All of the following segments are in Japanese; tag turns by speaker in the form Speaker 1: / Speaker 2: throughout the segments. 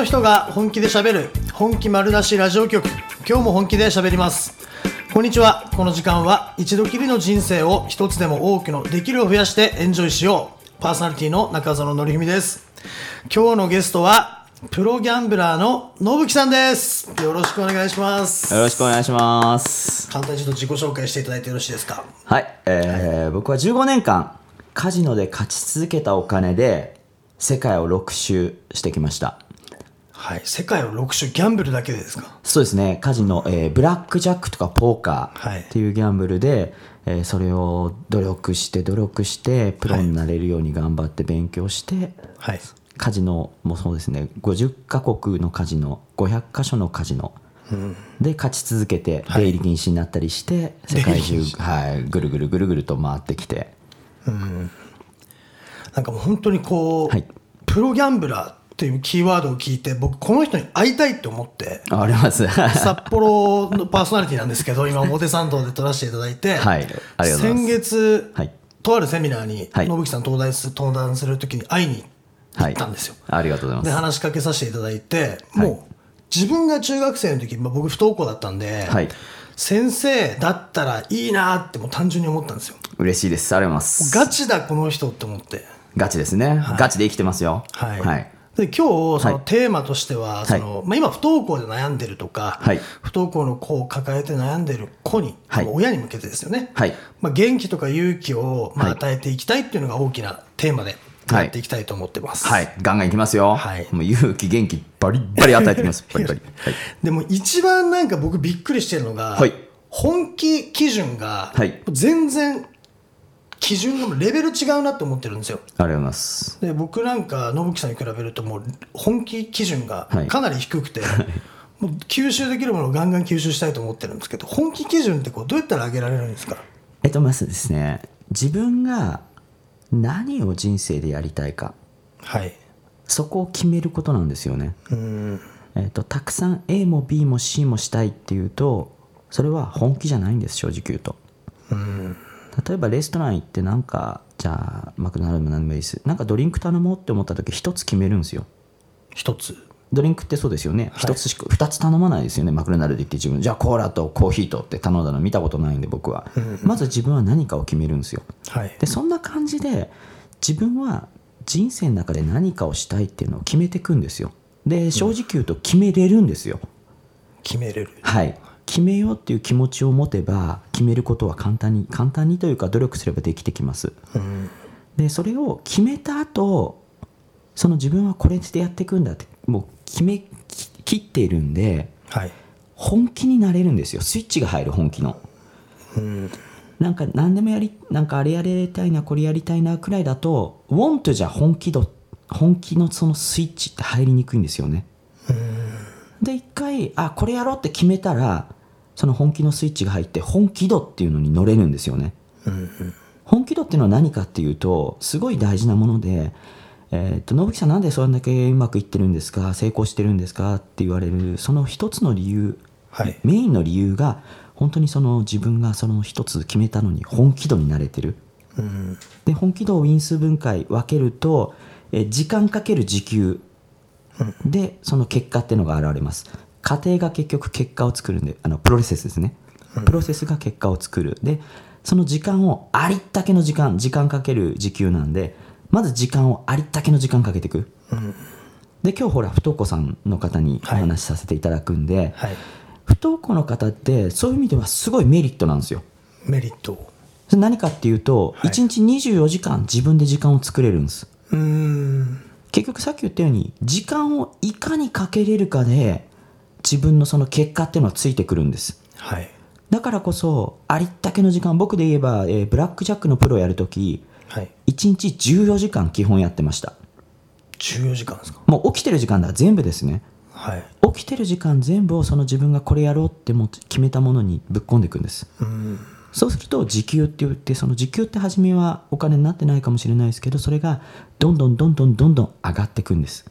Speaker 1: の人が本気で喋る本気丸出しラジオ局。今日も本気で喋ります。こんにちは。この時間は一度きりの人生を一つでも多くのできるを増やしてエンジョイしよう。パーソナリティの中園則文です。今日のゲストはプロギャンブラーの信樹さんです。よろしくお願いします。
Speaker 2: よろしくお願いします。
Speaker 1: 簡単にちょっと自己紹介していただいてよろしいですか？
Speaker 2: はい、えー僕は15年間、カジノで勝ち続けたお金で、世界を6周してきました。
Speaker 1: はい。世界を6種ギャンブルだけでですか？
Speaker 2: そうですね、カジノ、えーブラックジャックとかポーカ
Speaker 1: はい。
Speaker 2: ーっていうギャンブルで、えーそれを努力して努力して、プロになれるように頑張って勉強して、
Speaker 1: はい。
Speaker 2: カジノもそうですね、50カ国のカジノ、500カ所のカジノ。で勝ち続けて出入り禁止になったりして、世界中、はい、ぐるぐるぐるぐると回ってきて。
Speaker 1: なんかもう本当にこう、
Speaker 2: はい。
Speaker 1: プロギャンブラーっていうキーワードを聞いて僕この人に会いたいって思って
Speaker 2: ああります。
Speaker 1: 札幌のパーソナリティなんですけど今表参道で撮らせていただいて、
Speaker 2: はいい
Speaker 1: 先月、
Speaker 2: はい。
Speaker 1: とあるセミナーに
Speaker 2: はい。
Speaker 1: 信樹さん登壇す登壇する時に会いに行ったんですよ、
Speaker 2: ありがとうございます。
Speaker 1: で話しかけさせていただいて、もう自分が中学生の時、まあ、僕不登校だったんで、
Speaker 2: はい。
Speaker 1: 先生だったらいいなってもう単純に思ったんですよ。
Speaker 2: 嬉しいです。ありがとうございます。
Speaker 1: ガチだこの人って思って。
Speaker 2: ガチですね、ガチで生きてますよ。
Speaker 1: はい、
Speaker 2: はい、
Speaker 1: で今日その
Speaker 2: はい。
Speaker 1: テーマとしては、そのまあ、今不登校で悩んでるとか、
Speaker 2: はい。
Speaker 1: 不登校の子を抱えて悩んでる子に、
Speaker 2: はい。
Speaker 1: まあ親に向けてですよね、
Speaker 2: はい。
Speaker 1: まあ、元気とか勇気をまあ
Speaker 2: はい。
Speaker 1: 与えていきたいっていうのが大きなテーマでやっていきたいと思ってます、
Speaker 2: はい、ガンガンいきますよ、
Speaker 1: はい。
Speaker 2: もう勇気元気バリッバリ与えてきます。バリバリ、はい、
Speaker 1: でも一番なんか僕びっくりしてるのが、
Speaker 2: はい。
Speaker 1: 本気基準が
Speaker 2: はい。
Speaker 1: 全然基準のレベル違うなって思ってるんですよ。
Speaker 2: ありがとうございます。
Speaker 1: で僕なんか信樹さんに比べるともう本気基準が
Speaker 2: はい。
Speaker 1: かなり低くて、もう吸収できるものをガンガン吸収したいと思ってるんですけど本気基準ってこうどうやったら上げられるんですか？
Speaker 2: えっとまずですね自分が何を人生でやりたいか。
Speaker 1: はい。
Speaker 2: そこを決めることなんですよね。
Speaker 1: うん。
Speaker 2: えっとたくさん A も B も C もしたいっていうとそれは本気じゃないんです正直言うと。
Speaker 1: うん
Speaker 2: 例えばレストラン行ってなんかじゃあマクドナルドも何でもいいです。なんかドリンク頼もうって思った時一つ決めるんですよ。
Speaker 1: 一つ？
Speaker 2: ドリンクってそうですよね。一、つしか二つ頼まないですよねマクドナルド行って自分。じゃあコーラとコーヒーとって頼んだの見たことないんで僕は、まず自分は何かを決めるんですよ。
Speaker 1: はい。
Speaker 2: でそんな感じで自分は人生の中で何かをしたいっていうのを決めていくんですよ。で正直言うと決めれるんですよ、
Speaker 1: 決めれる。
Speaker 2: はい決めようっていう気持ちを持てば決めることは簡単に簡単にというか努力すればできてきます。
Speaker 1: うん。
Speaker 2: でそれを決めた後その自分はこれでやっていくんだってもう決めき切っているんで
Speaker 1: はい。
Speaker 2: 本気になれるんですよ。スイッチが入る本気の。
Speaker 1: うん。
Speaker 2: なんか何でもやりなんかあれやりたいなこれやりたいなくらいだと want じゃ本気度本気のそのスイッチって入りにくいんですよね。で一回あこれやろうって決めたらその本気のスイッチが入って本気度っていうのに乗れるんですよね。本気度っていうのは何かっていうとすごい大事なものでえーっとさんなんでそれだけうまくいってるんですか成功してるんですかって言われるその一つの理由
Speaker 1: はい。
Speaker 2: メインの理由が本当にその自分がその一つ決めたのに本気度になれてる。
Speaker 1: うん。
Speaker 2: で本気度を因数分解分けるとえ時間かける時給。でその結果っていうのが現れます過程が結局結果を作るんであのプロセスですね。プロセスが結果を作る。でその時間をありったけの時間時間かける時給なんでまず時間をありったけの時間かけていく。で今日ほら不登校さんの方にお
Speaker 1: はい。
Speaker 2: 話しさせていただくんで、
Speaker 1: はい。
Speaker 2: 不登校の方ってそういう意味ではすごいメリットなんですよ。
Speaker 1: メリット
Speaker 2: それ何かっていうと、
Speaker 1: はい。
Speaker 2: 1日24時間自分で時間を作れるんです。
Speaker 1: うん。
Speaker 2: 結局さっき言ったように時間をいかにかけれるかで自分のその結果っていうのはついてくるんです。
Speaker 1: はい。
Speaker 2: だからこそありったけの時間僕で言えば、えーブラックジャックのプロをやるとき
Speaker 1: はい。
Speaker 2: 1日14時間基本やってました。
Speaker 1: 14時間ですか？
Speaker 2: もう起きてる時間だ全部ですね。
Speaker 1: はい。
Speaker 2: 起きてる時間全部をその自分がこれやろうってもう決めたものにぶっ込んでいくんです。
Speaker 1: うん。
Speaker 2: そうすると時給って言ってその時給って初めはお金になってないかもしれないですけどそれがどんどんどんどんどんどん上がっていくんです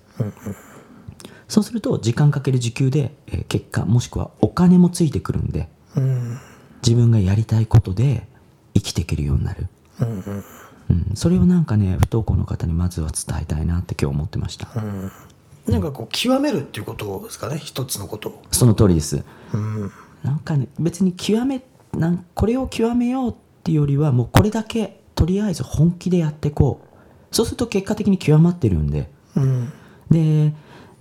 Speaker 2: そうすると時間かける時給で、えー結果もしくはお金もついてくるんで
Speaker 1: うん。
Speaker 2: 自分がやりたいことで生きていけるようになる、
Speaker 1: うんうん。
Speaker 2: うん、それをなんかね不登校の方にまずは伝えたいなって今日思ってました、
Speaker 1: うん。なんかこう極めるっていうことですかね一つのことを。
Speaker 2: その通りです。
Speaker 1: うん。
Speaker 2: なんかね別に極めなんこれを極めようっていうよりはもうこれだけとりあえず本気でやっていこう。そうすると結果的に極まってるんで。
Speaker 1: うん。
Speaker 2: で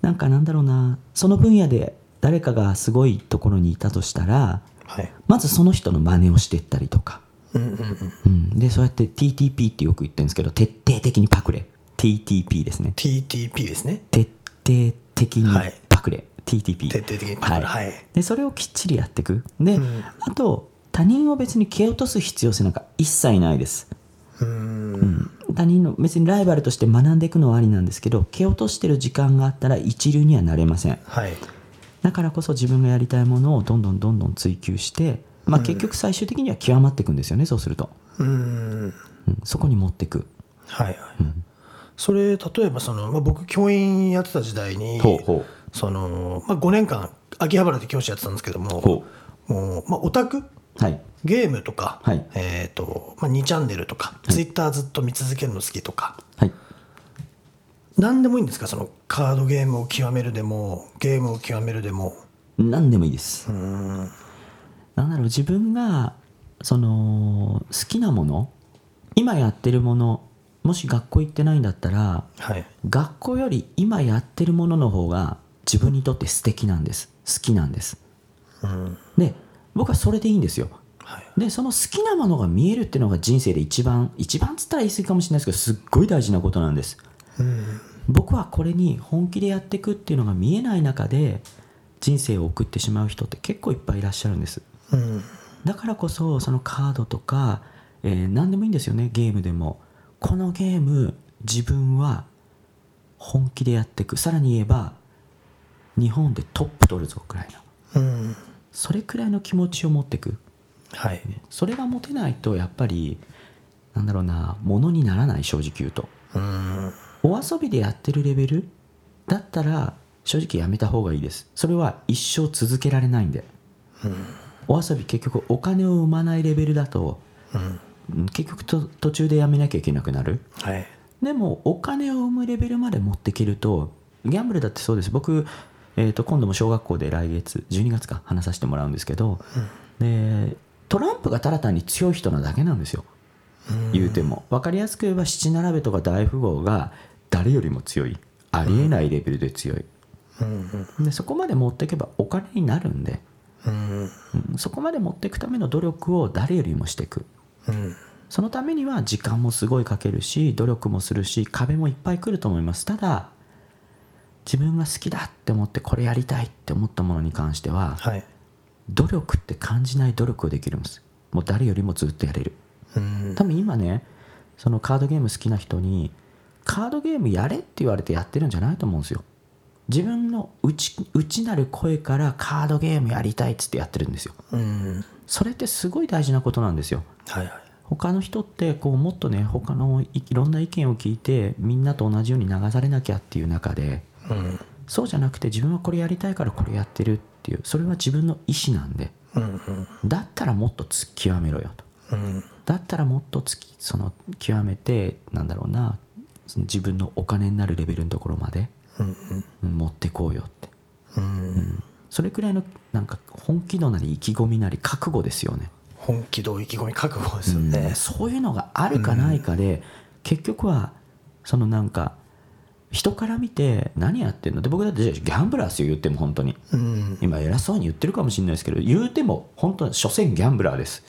Speaker 2: なんかなんだろうなその分野で誰かがすごいところにいたとしたら
Speaker 1: はい。
Speaker 2: まずその人の真似をしていったりとか、
Speaker 1: うんうんうん。
Speaker 2: うん、でそうやって TTP ってよく言ってるんですけど徹底的にパクれ。TTP ですね。
Speaker 1: TTP ですね。
Speaker 2: 徹底的に
Speaker 1: はい。
Speaker 2: パクれ、TTP
Speaker 1: 徹底的にパクるはい。
Speaker 2: でそれをきっちりやっていく。で、
Speaker 1: うん。
Speaker 2: あと他人を別に蹴落とす必要性なんか一切ないです、
Speaker 1: うん。
Speaker 2: 他人の別にライバルとして学んでいくのはありなんですけど蹴落としてる時間があったら一流にはなれません。
Speaker 1: はい。
Speaker 2: だからこそ自分がやりたいものをどんどんどんどん追求して、まあ、結局最終的には極まっていくんですよねそうすると、
Speaker 1: うん。
Speaker 2: うん、そこに持っていく。
Speaker 1: はいはい。それ例えばその、まあ、僕教員やってた時代に
Speaker 2: ほうほ
Speaker 1: その、まあ、5年間秋葉原で教師やってたんですけども
Speaker 2: ほ
Speaker 1: もう、まあ、オタク
Speaker 2: はい
Speaker 1: ゲームとか、
Speaker 2: はい。
Speaker 1: えーとまあ、2チャンネルとか、ツイッターずっと見続けるの好きとか。
Speaker 2: はい。
Speaker 1: 何でもいいんですか？そのカードゲームを極めるでもゲームを極めるでも。
Speaker 2: 何でもいいです。
Speaker 1: うん。
Speaker 2: なんだろう自分がその好きなもの今やってるものもし学校行ってないんだったら
Speaker 1: はい。
Speaker 2: 学校より今やってるものの方が自分にとって素敵なんです。好きなんです。
Speaker 1: うん。
Speaker 2: で僕はそれでいいんですよ
Speaker 1: はい。
Speaker 2: でその好きなものが見えるっていうのが人生で一番一番っつったら言い過ぎかもしれないですけどすっごい大事なことなんです。
Speaker 1: うん。
Speaker 2: 僕はこれに本気でやっていくっていうのが見えない中で人生を送ってしまう人って結構いっぱいいらっしゃるんです。
Speaker 1: うん。
Speaker 2: だからこそそのカードとか、えー何でもいいんですよねゲームでも。このゲーム自分は本気でやっていく。さらに言えば日本でトップ取るぞくらいの。
Speaker 1: うん。
Speaker 2: それくらいの気持ちを持っていく
Speaker 1: はい。
Speaker 2: それが持てないとやっぱりなんだろうなものにならない正直言うと。
Speaker 1: うん。
Speaker 2: お遊びでやってるレベルだったら正直やめた方がいいです。それは一生続けられないんで。お遊び結局お金を生まないレベルだと
Speaker 1: うん。
Speaker 2: うん結局と途中でやめなきゃいけなくなる。
Speaker 1: はい。
Speaker 2: でもお金を生むレベルまで持っていけるとギャンブルだってそうです。僕、えー、と今度も小学校で来月12月か話させてもらうんですけど、でトランプがただ単に強い人なだけなんですよ。言うても。分かりやすく言えば七並べとか大富豪が誰よりも強い。ありえないレベルで強い。
Speaker 1: うん
Speaker 2: でそこまで持っていけばお金になるんで、そこまで持っていくための努力を誰よりもしていく。
Speaker 1: うん。
Speaker 2: そのためには時間もすごいかけるし努力もするし壁もいっぱい来ると思います。ただ自分が好きだって思ってこれやりたいって思ったものに関しては
Speaker 1: はい
Speaker 2: 努力って感じない努力をできるんです。もう誰よりもずっとやれる。
Speaker 1: うん。
Speaker 2: 多分今ねそのカードゲーム好きな人にカードゲームやれって言われてやってるんじゃないと思うんですよ。自分の内内なる声からカードゲームやりたいっつってやってるんですよ。
Speaker 1: うん。
Speaker 2: それってすごい大事なことなんですよ。
Speaker 1: はいはい。
Speaker 2: 他の人ってこうもっとね他のいいろんな意見を聞いてみんなと同じように流されなきゃっていう中で
Speaker 1: うん。
Speaker 2: そうじゃなくて自分はこれやりたいからこれやってるっていうそれは自分の意思なんで
Speaker 1: うんうん。
Speaker 2: だったらもっと突き極めろよと。
Speaker 1: うん
Speaker 2: だったらもっと突きその極めてなんだろうなその自分のお金になるレベルのところまで
Speaker 1: うん
Speaker 2: うん。持ってこうよって。
Speaker 1: うん。
Speaker 2: それくらいのなんか本気度なり意気込みなり覚悟ですよね。
Speaker 1: 本気度意気込み覚悟ですよね。
Speaker 2: そういうのがあるかないかで、結局はそのなんか人から見て何やってんの？で僕だってギャンブラーですよ言っても本当に。
Speaker 1: うん。
Speaker 2: 今偉そうに言ってるかもしれないですけど言うても本当は所詮ギャンブラーです、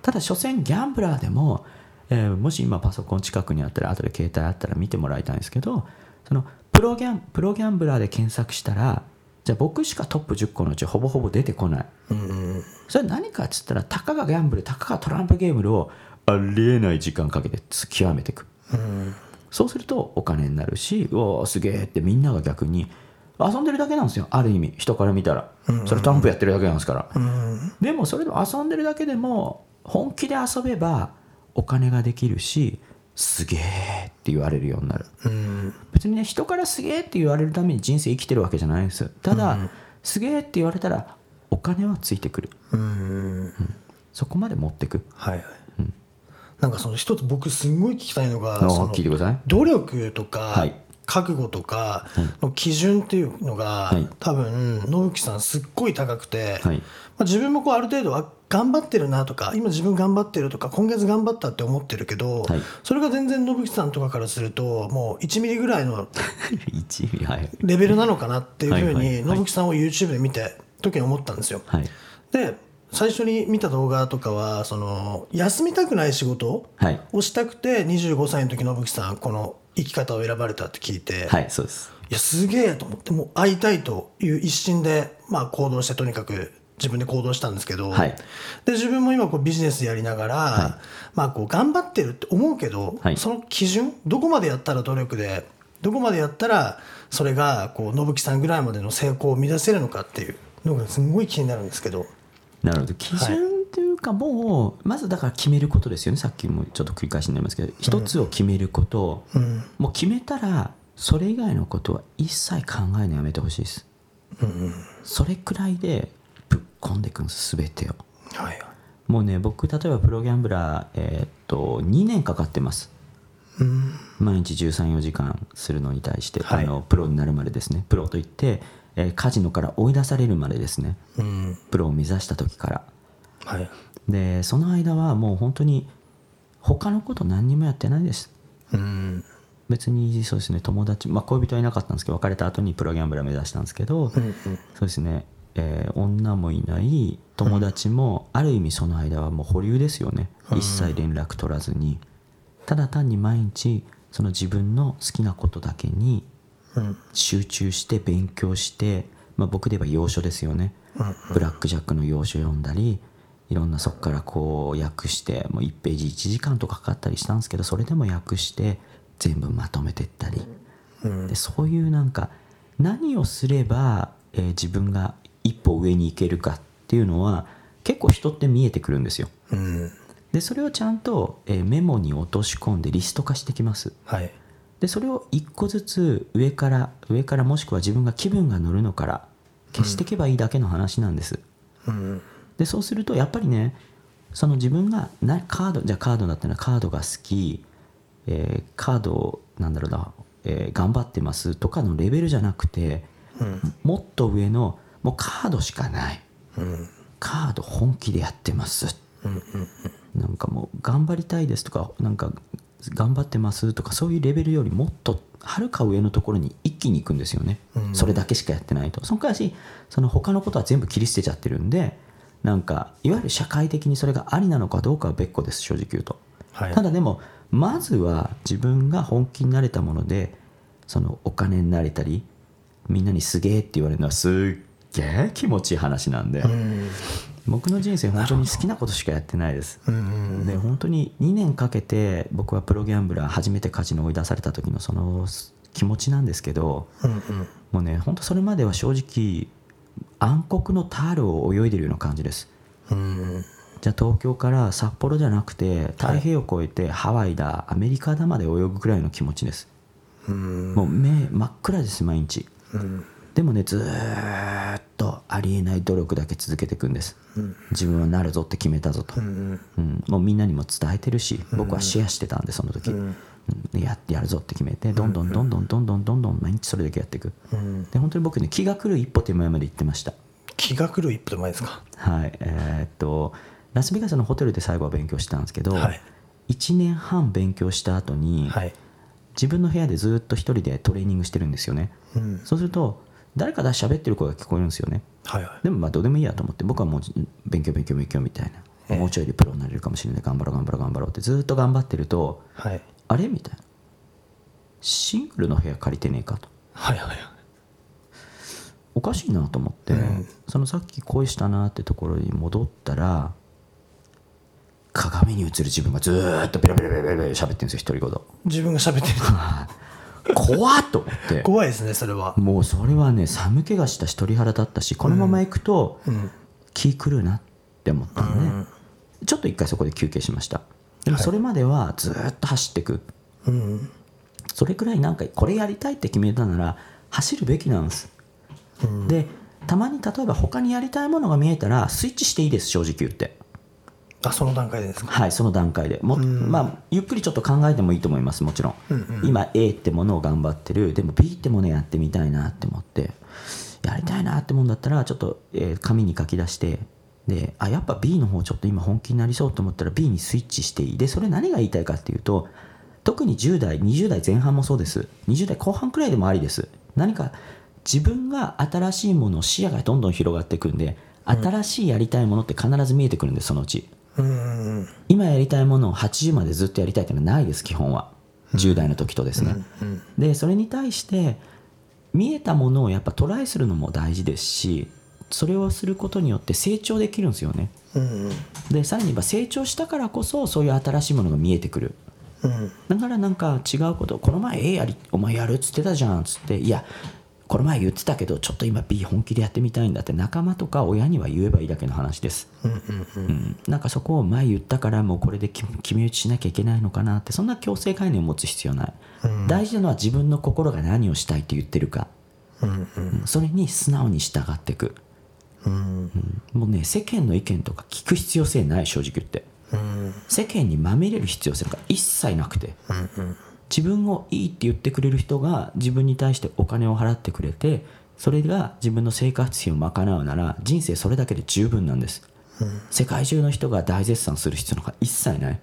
Speaker 2: ただ所詮ギャンブラーでも、えーもし今パソコン近くにあったら後で携帯あったら見てもらいたいんですけどそのプロギャンプロギャンブラーで検索したらじゃあ僕しかトップ10個のうちほぼほぼ出てこない。
Speaker 1: うん
Speaker 2: それは何かっつったらたかがギャンブルたかがトランプゲームをありえない時間かけて極めていく。
Speaker 1: うん
Speaker 2: そうするとお金になるしうわすげえってみんなが逆に遊んでるだけなんですよ。ある意味人から見たら。それトランプやってるだけなんですから。
Speaker 1: うん。
Speaker 2: でもそれでも遊んでるだけでも本気で遊べばお金ができるしすげえって言われるようになる。
Speaker 1: うん。
Speaker 2: 別にね人からすげえって言われるために人生生きてるわけじゃないんです。ただ、すげえって言われたらお金はついてくる。
Speaker 1: うん。
Speaker 2: そこまで持ってく。
Speaker 1: はいはいなんかその一つ僕すんごい聞きたいのが
Speaker 2: あ
Speaker 1: その努力とか
Speaker 2: はい。
Speaker 1: 覚悟とかの基準っていうのが、
Speaker 2: い。
Speaker 1: 多分信樹さんすっごい高くて、
Speaker 2: はい。
Speaker 1: まあ、自分もこうある程度は頑張ってるなとか今自分頑張ってるとか今月頑張ったって思ってるけど、
Speaker 2: はい。
Speaker 1: それが全然信樹さんとかからするともう1ミリぐらいの レベルなのかなっていうふうに
Speaker 2: はい
Speaker 1: 信樹さんを YouTube で見て時に思ったんですよ。
Speaker 2: はい。
Speaker 1: で最初に見た動画とかはその休みたくない仕事
Speaker 2: はい。
Speaker 1: をしたくて25歳の時信樹さんこの生き方を選ばれたって聞いて、
Speaker 2: はいそうです。
Speaker 1: いやすげえと思ってもう会いたいという一心で、まあ、行動してとにかく自分で行動したんですけど、
Speaker 2: はい。
Speaker 1: で自分も今こうビジネスやりながら、まあ、こう頑張ってるって思うけど、
Speaker 2: はい。
Speaker 1: その基準どこまでやったら努力でどこまでやったらそれがこう信樹さんぐらいまでの成功を生み出せるのかっていうのがすごい気になるんですけど。
Speaker 2: なるほど。基準というかもうまずだから決めることですよね。さっきもちょっと繰り返しになりますけど一つを決めること、
Speaker 1: うん。
Speaker 2: もう決めたらそれ以外のことは一切考えるのやめてほしいです。それくらいでぶっ込んでいくんです全てを。
Speaker 1: はい。
Speaker 2: もうね僕例えばプロギャンブラー、えーっと2年かかってます。
Speaker 1: うん。
Speaker 2: 毎日134時間するのに対して、
Speaker 1: はい。
Speaker 2: あのプロになるまでですね。プロといって、えーカジノから追い出されるまでですね
Speaker 1: うん。
Speaker 2: プロを目指した時から。
Speaker 1: はい。
Speaker 2: でその間はもう本当に他のこと何にもやってないです。
Speaker 1: うん。
Speaker 2: 別にそうですね友達、まあ、恋人はいなかったんですけど別れた後にプロギャンブラー目指したんですけど、
Speaker 1: うんうん。
Speaker 2: そうですね、えー女もいない友達もある意味その間はもう保留ですよね、一切連絡取らずに。ただ単に毎日その自分の好きなことだけに
Speaker 1: うん
Speaker 2: 集中して勉強して、まあ、僕で言えば要所ですよね、ブラック・ジャックの要所読んだりいろんなそこからこう訳してもう1ページ1時間とかかかったりしたんですけどそれでも訳して全部まとめてったり、でそういうなんか何をすれば、えー自分が一歩上に行けるかっていうのは結構人って見えてくるんですよ。
Speaker 1: うん。
Speaker 2: でそれをちゃんと、えーメモに落とし込んでリスト化してきます。
Speaker 1: はい
Speaker 2: でそれを一個ずつ上から上からもしくは自分が気分が乗るのから消していけばいいだけの話なんです、
Speaker 1: うん。
Speaker 2: でそうするとやっぱりねその自分がなカードじゃあカードだったらカードが好き、えーカードをなんだろうな、えー頑張ってますとかのレベルじゃなくて、もっと上のもうカードしかない、カード本気でやってます、なんかもう頑張りたいですとかなんか頑張ってますとかそういうレベルよりもっとはるか上のところに一気に行くんですよね、それだけしかやってないと。その代わりその他のことは全部切り捨てちゃってるんでなんかいわゆる社会的にそれがありなのかどうかは別個です正直言うと、
Speaker 1: はい。
Speaker 2: ただでもまずは自分が本気になれたものでそのお金になれたりみんなにすげえって言われるのはすっげえ気持ちいい話なんで、僕の人生本当に好きなことしかやってないです、で本当に2年かけて僕はプロギャンブラー初めてカジノ追い出された時のその気持ちなんですけど、もうね本当それまでは正直暗黒のタールを泳いでるような感じです。
Speaker 1: うん
Speaker 2: じゃあ東京から札幌じゃなくて太平洋を越えてハワイだアメリカだまで泳ぐくらいの気持ちです。
Speaker 1: うん。
Speaker 2: もう目真っ暗です毎日。でもねずーっとありえない努力だけ続けていくんです、自分はなるぞって決めたぞと、うんもうみんなにも伝えてるし僕はシェアしてたんでその時、うん。でやってやるぞって決めてどんどんどんどんどんどんどんどん毎日それだけやっていく、で本当に僕ね気が狂う一歩手前まで行ってました
Speaker 1: 気が狂う一歩手前ですか
Speaker 2: はいえーっとラスベガスのホテルで最後は勉強したんですけど、
Speaker 1: はい
Speaker 2: 1年半勉強した後に、
Speaker 1: はい
Speaker 2: 自分の部屋でずっと一人でトレーニングしてるんですよね、
Speaker 1: うん
Speaker 2: そうすると誰かが喋ってる声が聞こえるんですよね。
Speaker 1: はいはい。
Speaker 2: でもまあどうでもいいやと思って僕はもう勉強勉強勉強みたいな、もうちょいでプロになれるかもしれない。頑張ろう頑張ろう頑張ろうってずっと頑張ってると
Speaker 1: はい。
Speaker 2: あれみたいな。シングルの部屋借りてねえかと。
Speaker 1: はいはい
Speaker 2: おかしいなと思って、そのさっき恋したなってところに戻ったら鏡に映る自分がずーっとペラペラペラペラペラ喋ってるんですよ独り言
Speaker 1: 自分が喋ってる
Speaker 2: 怖っと思って。
Speaker 1: 怖いですねそれは。
Speaker 2: もうそれはね寒気がしたし鳥肌立ったしこのまま行くと気狂うなって思ったのね、ちょっと一回そこで休憩しました。でもそれまではずーっと走っていく、
Speaker 1: うん
Speaker 2: それくらいなんかこれやりたいって決めたなら走るべきなんです、でたまに例えば他にやりたいものが見えたらスイッチしていいです正直言って
Speaker 1: あその段階でですか？
Speaker 2: はいその段階で。も、まあ、ゆっくりちょっと考えてもいいと思いますもちろん,、今 A ってものを頑張ってる。でも B ってものやってみたいなって思ってやりたいなってもんだったらちょっと、えー紙に書き出してであやっぱ B の方ちょっと今本気になりそうと思ったら B にスイッチしていい。でそれ何が言いたいかっていうと特に10代20代前半もそうです。20代後半くらいでもありです。何か自分が新しいもの視野がどんどん広がっていくんで新しいやりたいものって必ず見えてくるんですそのうち
Speaker 1: うん。
Speaker 2: 今やりたいものを80までずっとやりたいっていうのはないです基本は。10代の時とですね、でそれに対して見えたものをやっぱトライするのも大事ですしそれをすることによって成長できるんですよね。
Speaker 1: うん
Speaker 2: でさらに言えば成長したからこそそういう新しいものが見えてくる。
Speaker 1: うん。
Speaker 2: だからなんか違うことこの前 A やりお前やるっつってたじゃんっつっていやこの前言ってたけどちょっと今 B 本気でやってみたいんだって仲間とか親には言えばいいだけの話です、うんなんかそこを前言ったからもうこれで決決め打ちしなきゃいけないのかなってそんな強制概念を持つ必要ない、大事なのは自分の心が何をしたいって言ってるか、うんそれに素直に従っていく、うん。もうね世間の意見とか聞く必要性ない正直言って、世間にまみれる必要性が一切なくて、自分をいいって言ってくれる人が自分に対してお金を払ってくれてそれが自分の生活費を賄うなら人生それだけで十分なんです、世界中の人が大絶賛する必要なんか一切ない、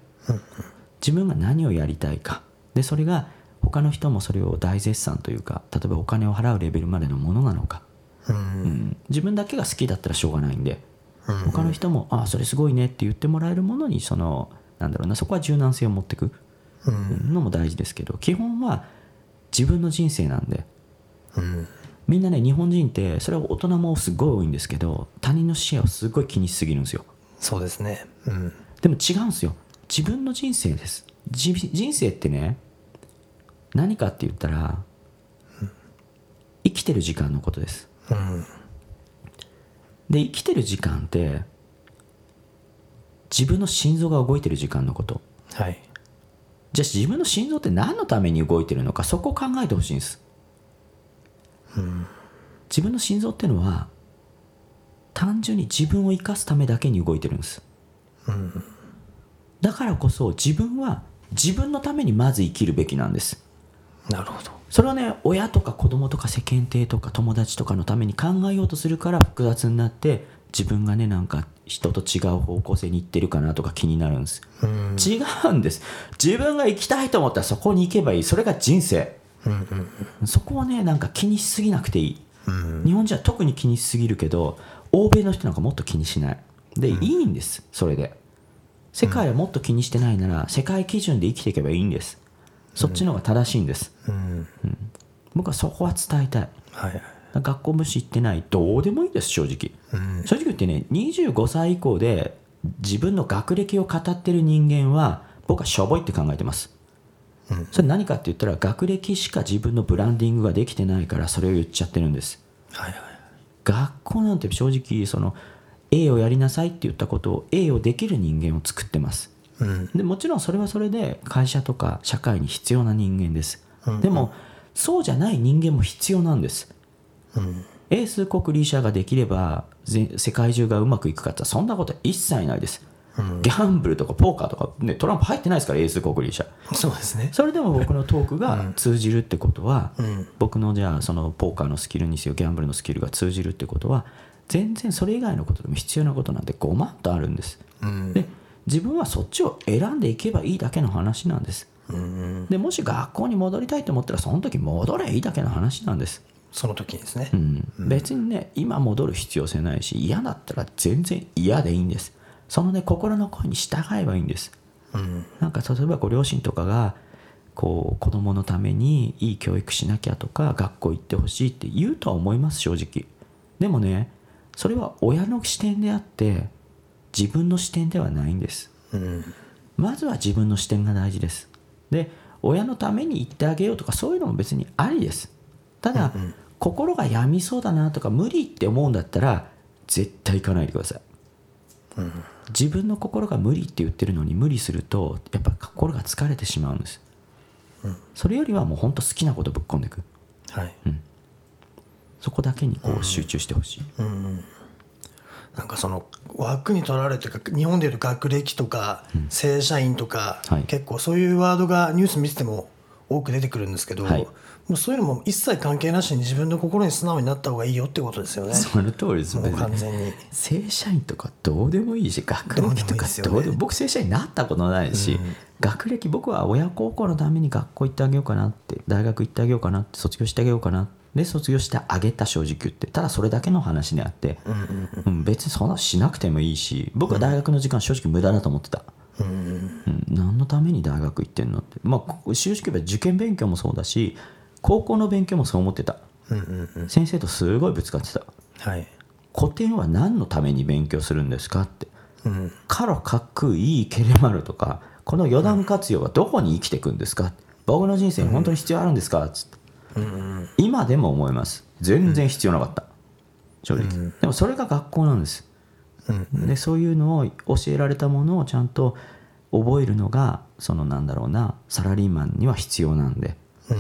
Speaker 2: 自分が何をやりたいか。でそれが他の人もそれを大絶賛というか例えばお金を払うレベルまでのものなのか、うん。自分だけが好きだったらしょうがないんで、他の人も「ああそれすごいね」って言ってもらえるものにそのなんだろうなそこは柔軟性を持っていくのも大事ですけど基本は自分の人生なんで、みんなね日本人ってそれは大人もすごい多いんですけど他人の視野をすごい気にしすぎるんですよ。
Speaker 1: そうですね。うん。
Speaker 2: でも違うんですよ。自分の人生です。じ人生ってね何かって言ったら生きてる時間のことです。
Speaker 1: うん。
Speaker 2: で生きてる時間って自分の心臓が動いてる時間のこと。
Speaker 1: はい
Speaker 2: じゃあ自分の心臓って何のために動いてるのかそこを考えてほしいんです、自分の心臓っていうのは単純に自分を生かすためだけに動いてるんです、だからこそ自分は自分のためにまず生きるべきなんです。
Speaker 1: なるほど。
Speaker 2: それはね親とか子供とか世間体とか友達とかのために考えようとするから複雑になって自分がねなんか人と違う方向性に行ってるかなとか気になるんです、違うんです。自分が行きたいと思ったらそこに行けばいい。それが人生、そこをねなんか気にしすぎなくていい、日本人は特に気にしすぎるけど欧米の人なんかもっと気にしない。で、いいんです。それで。世界はもっと気にしてないなら世界基準で生きていけばいいんです。そっちの方が正しいんです、
Speaker 1: うん。
Speaker 2: 僕はそこは伝えたい。
Speaker 1: はいはい
Speaker 2: 学校無視行ってないどうでもいいです正直、正直言ってね25歳以降で自分の学歴を語ってる人間は僕はしょぼいって考えてます、それ何かって言ったら学歴しか自分のブランディングができてないからそれを言っちゃってるんです。
Speaker 1: はいはい。
Speaker 2: 学校なんて正直その A をやりなさいって言ったことを A をできる人間を作ってます。
Speaker 1: うん。
Speaker 2: でもちろんそれはそれで会社とか社会に必要な人間です、でもそうじゃない人間も必要なんです、英数国リーシャーができればぜ世界中がうまくいくかってそんなことは一切ないです、ギャンブルとかポーカーとか、ね、トランプ入ってないですから英数国リーシャー
Speaker 1: そうですね。
Speaker 2: それでも僕のトークが通じるってことは、
Speaker 1: ん。
Speaker 2: 僕のじゃあそのポーカーのスキルにせよギャンブルのスキルが通じるってことは全然それ以外のことでも必要なことなんて5万とあるんです、
Speaker 1: うん。
Speaker 2: で自分はそっちを選んでいけばいいだけの話なんです、でもし学校に戻りたいと思ったらその時戻ればいいだけの話なんです、
Speaker 1: その時にですね。
Speaker 2: うん。別にね今戻る必要性ないし嫌だったら全然嫌でいいんです。そのね心の声に従えばいいんです。
Speaker 1: うん。
Speaker 2: なんか例えばご両親とかがこう子供のためにいい教育しなきゃとか学校行ってほしいって言うとは思います正直。でもねそれは親の視点であって自分の視点ではないんです。
Speaker 1: うん。
Speaker 2: まずは自分の視点が大事です。で親のために言ってあげようとかそういうのも別にありですただ、心が病みそうだなとか無理って思うんだったら絶対行かないでください、自分の心が無理って言ってるのに無理するとやっぱ心が疲れてしまうんです、それよりはもうほんと好きなことぶっ込んでいく。
Speaker 1: はい。
Speaker 2: そこだけにこう集中してほしい、
Speaker 1: なんかその枠に取られてか日本でいうと学歴とか正社員とか、
Speaker 2: はい。
Speaker 1: 結構そういうワードがニュース見てても多く出てくるんですけど、
Speaker 2: はい
Speaker 1: もうそういうのも一切関係なしに自分の心に素直になった方がいいよってことですよね。
Speaker 2: その通りです
Speaker 1: もう
Speaker 2: ね
Speaker 1: 完全に。
Speaker 2: 正社員とかどうでもいいし学歴と
Speaker 1: どうでもいい
Speaker 2: かどうでも僕正社員になったことないし、学歴僕は親孝行のために学校行ってあげようかなって大学行ってあげようかなって卒業してあげようかなで卒業してあげた正直言ってただそれだけの話であって、うん別にそんなしなくてもいいし僕は大学の時間正直無駄だと思ってた、うん。何のために大学行ってんのって。まあ正直言えば受験勉強もそうだし高校の勉強もそう思ってた、先生とすごいぶつかってた。
Speaker 1: はい。
Speaker 2: 古典は何のために勉強するんですかって、カロかっこいいケレマルとかこの余談活用はどこに生きていくんですか？僕の人生に本当に必要あるんですか？つって、今でも思います。全然必要なかった。正直、でもそれが学校なんです、でそういうのを教えられたものをちゃんと覚えるのがそのなんだろうなサラリーマンには必要なんで。た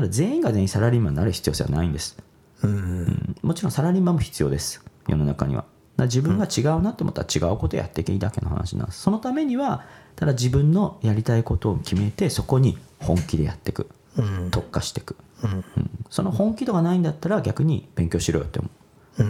Speaker 2: だ全員が全員サラリーマンになる必要性はないんです。うん。もちろんサラリーマンも必要です。世の中には。自分が違うなと思ったら違うことをやっていけばいいだけの話なんです。そのためにはただ自分のやりたいことを決めてそこに本気でやっていく、特化していく、うん。その本気度がないんだったら逆に勉強しろよって思う。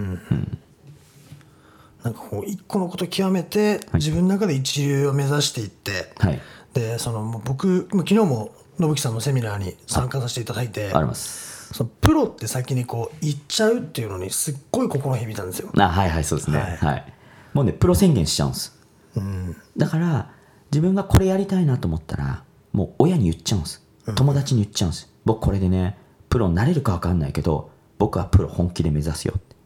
Speaker 1: なんかこう一個のこと極めて自分の中で一流を目指していって、
Speaker 2: はい。
Speaker 1: でその僕昨日も信樹さんのセミナーに参加させていただいて
Speaker 2: あります。
Speaker 1: そのプロって先にこう言っちゃうっていうのにすっごい心響いたんですよ。
Speaker 2: あはいはいそうですね。
Speaker 1: はい。
Speaker 2: はい、もうねプロ宣言しちゃうんです。
Speaker 1: うん
Speaker 2: だから自分がこれやりたいなと思ったらもう親に言っちゃうんです友達に言っちゃうんです。僕これでねプロになれるか分かんないけど僕はプロ本気で目指すよって。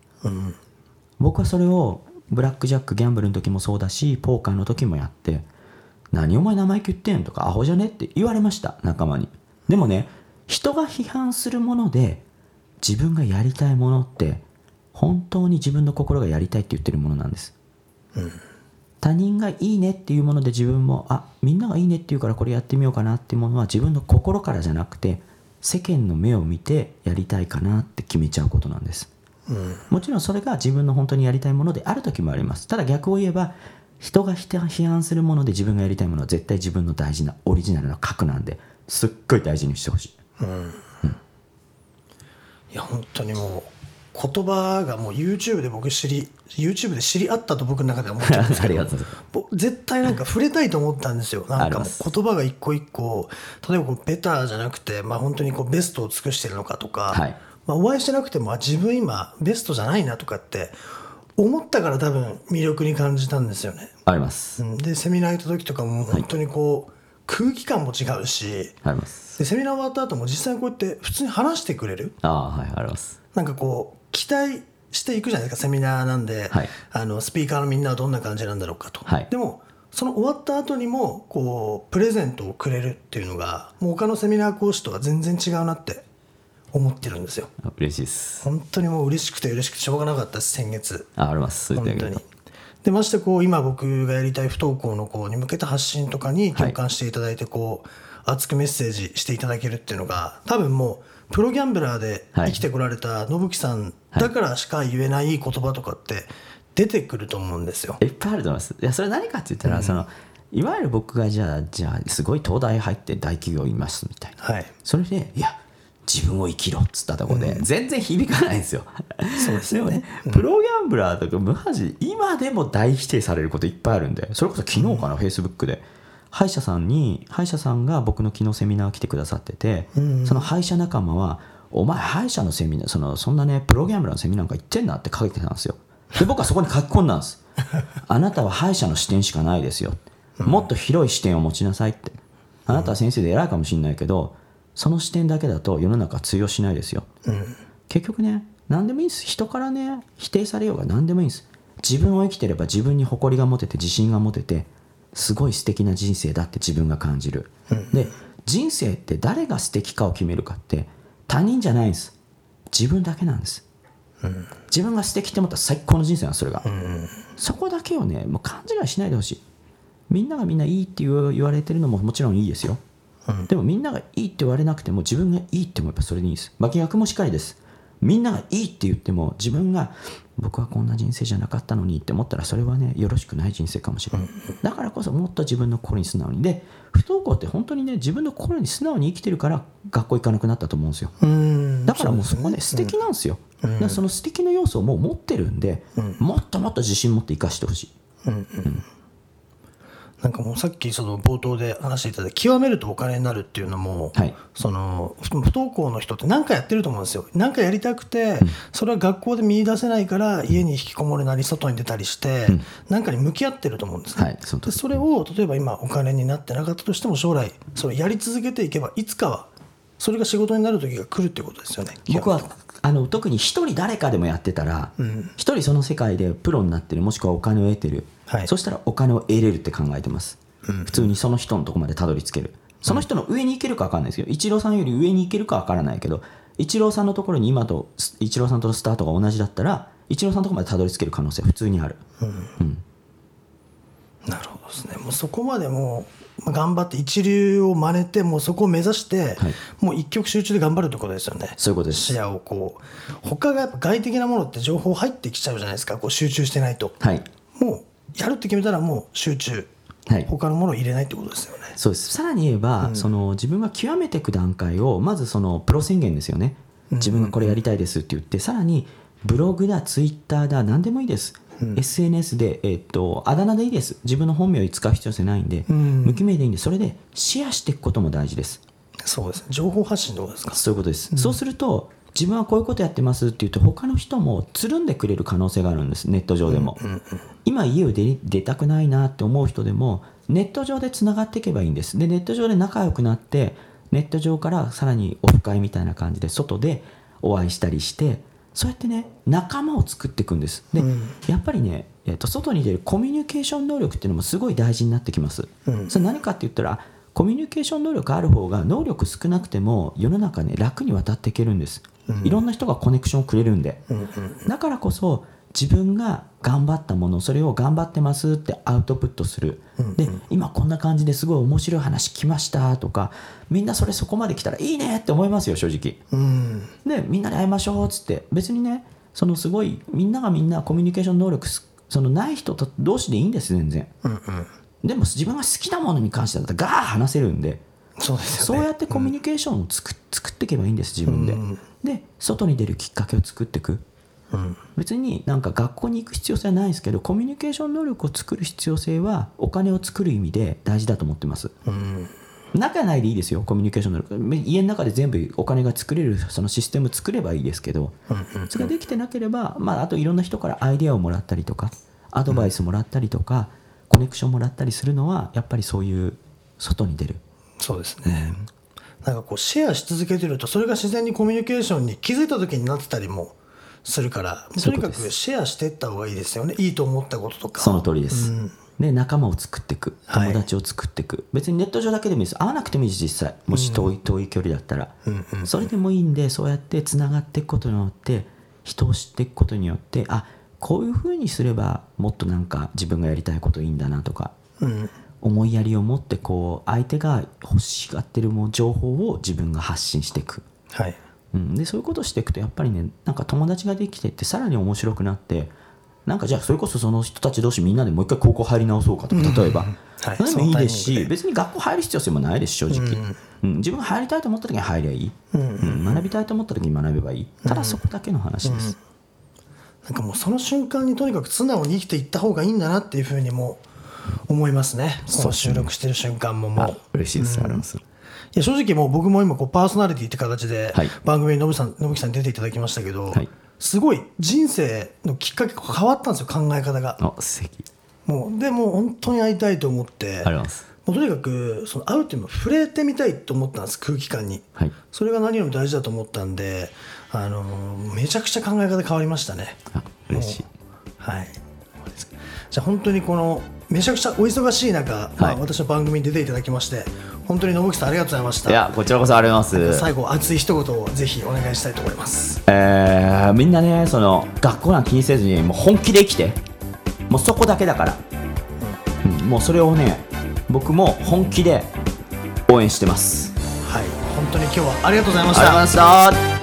Speaker 2: 僕はそれをブラックジャックギャンブルの時もそうだしポーカーの時もやって何お前生意気言ってん？とかアホじゃね？って言われました仲間に。でもね人が批判するもので自分がやりたいものって本当に自分の心がやりたいって言ってるものなんです。他人がいいねっていうもので自分もあみんながいいねって言うからこれやってみようかなっていうものは自分の心からじゃなくて世間の目を見てやりたいかなって決めちゃうことなんです、もちろんそれが自分の本当にやりたいものである時もあります。ただ逆を言えば人が批判するもので自分がやりたいものは絶対自分の大事なオリジナルの核なんですっごい大事にしてほしい。
Speaker 1: いや本当にもう言葉がもう YouTube で僕知り YouTube で知り合ったと僕の中では思ってるんです
Speaker 2: あ
Speaker 1: けど 絶対なんか触れたいと思ったんですよ。なんかもう言葉が一個一個例えばこうベターじゃなくて、まあ、本当にこうベストを尽くしてるのかとか、
Speaker 2: はい。
Speaker 1: まあ、お会いしてなくてもあ自分今ベストじゃないなとかって思ったから多分魅力に感じたんですよね。
Speaker 2: あります。
Speaker 1: うん。でセミナー行った時とかも本当にこう、空気感も違うし。
Speaker 2: あります。
Speaker 1: でセミナー終わった後も実際にこうやって普通に話してくれる。
Speaker 2: ああはいあります。
Speaker 1: なんかこう期待していくじゃないですかセミナーなんで、
Speaker 2: はい。
Speaker 1: あのスピーカーのみんなはどんな感じなんだろうかと、
Speaker 2: はい。
Speaker 1: でもその終わった後にもこうプレゼントをくれるっていうのがもう他のセミナー講師とは全然違うなって思ってるんですよ。
Speaker 2: あ嬉しいです。
Speaker 1: 本当にもう嬉しくて嬉しくてしょうがなかったです先月。
Speaker 2: ああります。
Speaker 1: 本当に。でましてこう今僕がやりたい不登校の子に向けた発信とかに共感していただいてこう、熱くメッセージしていただけるっていうのが多分もうプロギャンブラーで生きてこられた信樹さんだからしか言えない言葉とかって出てくると思うんですよ。
Speaker 2: いっぱいあると思います。いやそれ何かって言ったら、そのいわゆる僕がじゃあじゃあすごい東大入って大企業いますみたいな。
Speaker 1: はい、
Speaker 2: それでいや自分を生きろっつったところで、全然響かないんですよ。
Speaker 1: そうですよね。
Speaker 2: もプロギャンブラーとかマジ今でも大否定されることいっぱいあるんでそれこそ昨日かな、フェイスブックで。歯医者さんに歯医者さんが僕の昨日セミナー来てくださってて、その歯医者仲間は「お前歯医者のセミナーそのそんなねプロギャンブラーのセミナーなんか行ってんな」って書いてたんですよ。で僕はそこに書き込んだんです。あなたは歯医者の視点しかないですよ。もっと広い視点を持ちなさいって。あなたは先生で偉いかもしれないけどその視点だけだと世の中通用しないですよ、結局ね何でもいいんです。人からね否定されようが何でもいいんです。自分を生きてれば自分に誇りが持てて自信が持ててすごい素敵な人生だって自分が感じる、で人生って誰が素敵かを決めるかって他人じゃないんです。自分だけなんです、自分が素敵って思ったら最高の人生なんそれが、そこだけをねもう勘違いしないでほしい。みんながみんないいって言われてるのももちろんいいですよ、でもみんながいいって言われなくても自分がいいって思えばそれでいいです。巻き逆もしっかりです。みんながいいって言っても自分が僕はこんな人生じゃなかったのにって思ったらそれはねよろしくない人生かもしれない、だからこそもっと自分の心に素直に。で不登校って本当にね自分の心に素直に生きてるから学校行かなくなったと思うんですよ。
Speaker 1: うん。
Speaker 2: だからもうそこね素敵なんですよ、だからその素敵の要素をもう持ってるんで、もっともっと自信持って生かしてほしい
Speaker 1: なんかもうさっきその冒頭で話していただいた極めるとお金になるっていうのも、
Speaker 2: はい。
Speaker 1: その不不登校の人って何かやってると思うんですよ。何かやりたくて、それは学校で見出せないから家に引きこもるなり外に出たりして何、かに向き合ってると思うんですね、
Speaker 2: はいそ
Speaker 1: でそれを例えば今お金になってなかったとしても将来それをやり続けていけばいつかはそれが仕事になる時が来るってことですよね。
Speaker 2: 僕はあの特に一人誰かでもやってたら一、人その世界でプロになってるもしくはお金を得てる、
Speaker 1: はい。
Speaker 2: そしたらお金を得れるって考えてます、普通にその人のとこまでたどり着ける。その人の上に行けるか分かんないですけど、イチローさんより上に行けるか分からないけどイチローさんのところに今とイチローさんとのスタートが同じだったらイチローさんのところまでたどり着ける可能性は普通にある、
Speaker 1: なるほどですね。もうそこまでも頑張って一流を真似てもうそこを目指して、
Speaker 2: はい。
Speaker 1: もう一極集中で頑張るってことですよね。
Speaker 2: そういうことです。
Speaker 1: 視野をこう他がやっぱ外的なものって情報入ってきちゃうじゃないですか。こう集中してないと。
Speaker 2: はい。
Speaker 1: もうやるって決めたらもう集中、
Speaker 2: はい。
Speaker 1: 他のものを入れないってことですよね。
Speaker 2: そうです。さらに言えば、その自分が極めていく段階をまずそのプロ宣言ですよね。自分がこれやりたいですって言ってさらにブログだツイッターだ何でもいいです、SNS で、えっとあだ名でいいです。自分の本名を使う必要性ないんで、
Speaker 1: ん。
Speaker 2: 無記名でいいんでそれでシェアしていくことも大事です。
Speaker 1: そうですね。情報発信ってことですか？
Speaker 2: そういうことです、そうすると自分はこういうことやってますって言うと他の人もつるんでくれる可能性があるんですネット上でも、今家を出出たくないなって思う人でもネット上でつながっていけばいいんです。でネット上で仲良くなってネット上からさらにオフ会みたいな感じで外でお会いしたりしてそうやってね仲間を作っていくんです。で、やっぱりね、えー、と外に出るコミュニケーション能力っていうのもすごい大事になってきます、それ何かって言ったらコミュニケーション能力ある方が能力少なくても世の中ね楽に渡っていけるんです、いろんな人がコネクションをくれるんで、だからこそ自分が頑張ったものそれを頑張ってますってアウトプットする、で今こんな感じですごい面白い話来ましたとかみんなそれそこまで来たらいいねって思いますよ正直。
Speaker 1: うん。
Speaker 2: でみんなで会いましょうっつって。別にねそのすごいみんながみんなコミュニケーション能力すそのない人と同士でいいんです全然、でも自分が好きなものに関してだったらガーッ話せるんで。
Speaker 1: そうですよね。
Speaker 2: そうやってコミュニケーションをつく作っていけばいいんです自分で、で外に出るきっかけを作っていく。
Speaker 1: うん。
Speaker 2: 別になんか学校に行く必要性はないですけどコミュニケーション能力を作る必要性はお金を作る意味で大事だと思ってます。
Speaker 1: うん。
Speaker 2: 仲ないでいいですよコミュニケーション能力。家の中で全部お金が作れるそのシステム作ればいいですけどそれができてなければ、まあ、あといろんな人からアイデアをもらったりとかアドバイスもらったりとか、コネクションもらったりするのはやっぱりそういう外に出る。
Speaker 1: そうですね、なんかこうシェアし続けてるとそれが自然にコミュニケーションに気づいた時になってたりもするからとにかくシェアしていった方がいいですよね。いいと思ったこととか。
Speaker 2: その通りです、で仲間を作っていく。
Speaker 1: はい。
Speaker 2: 友達を作っていく、別にネット上だけでもいいです。会わなくてもいいです実際。もし遠い遠い距離だったら、それでもいいんでそうやってつながっていくことによって人を知っていくことによってあこういうふうにすればもっとなんか自分がやりたいこといいんだなとか、
Speaker 1: うん
Speaker 2: 思いやりを持ってこう相手が欲しがってるもう情報を自分が発信していく、
Speaker 1: はい。
Speaker 2: うん、でそういうことをしていくとやっぱりねなんか友達ができてってさらに面白くなってなんかじゃあそれこそその人たち同士みんなでもう一回高校入り直そうかとか例えば、
Speaker 1: はい。
Speaker 2: それでもいいですし別に学校入る必要性もないです正直、うん。自分が入りたいと思った時に入りゃいい、うん学びたいと思った時に学べばいい。ただそこだけの話です、
Speaker 1: なんかもうその瞬間にとにかく素直に生きていった方がいいんだなっていうふうにも思いますね。この収録してる瞬間ももう。
Speaker 2: 嬉しいです、あります。
Speaker 1: いや正直もう僕も今こうパーソナリティって形で
Speaker 2: はい。
Speaker 1: 番組にノブさん信木さんに出ていただきましたけど、
Speaker 2: はい。
Speaker 1: すごい人生のきっかけが変わったんですよ考え方が。
Speaker 2: あ素敵。
Speaker 1: もうでもう本当に会いたいと思って。
Speaker 2: あります。
Speaker 1: もうとにかくその会うっていうのは触れてみたいと思ったんです空気感に。
Speaker 2: はい。
Speaker 1: それが何よりも大事だと思ったんであのめちゃくちゃ考え方変わりましたね。
Speaker 2: あ嬉しい。
Speaker 1: はい。じゃあ本当にこのめちゃくちゃお忙しい中、まあ、私の番組に出ていただきまして本当に信木さんありがとうございました。
Speaker 2: いやこちらこそありがとうございます。
Speaker 1: 最後熱い一言をぜひお願いしたいと思います。
Speaker 2: えーみんなねその学校なんか気にせずにもう本気で生きてもうそこだけだから、うん。もうそれをね僕も本気で応援してます。
Speaker 1: はい。本当に今日はありがとうございまし
Speaker 2: ありがとうご
Speaker 1: た
Speaker 2: ざいました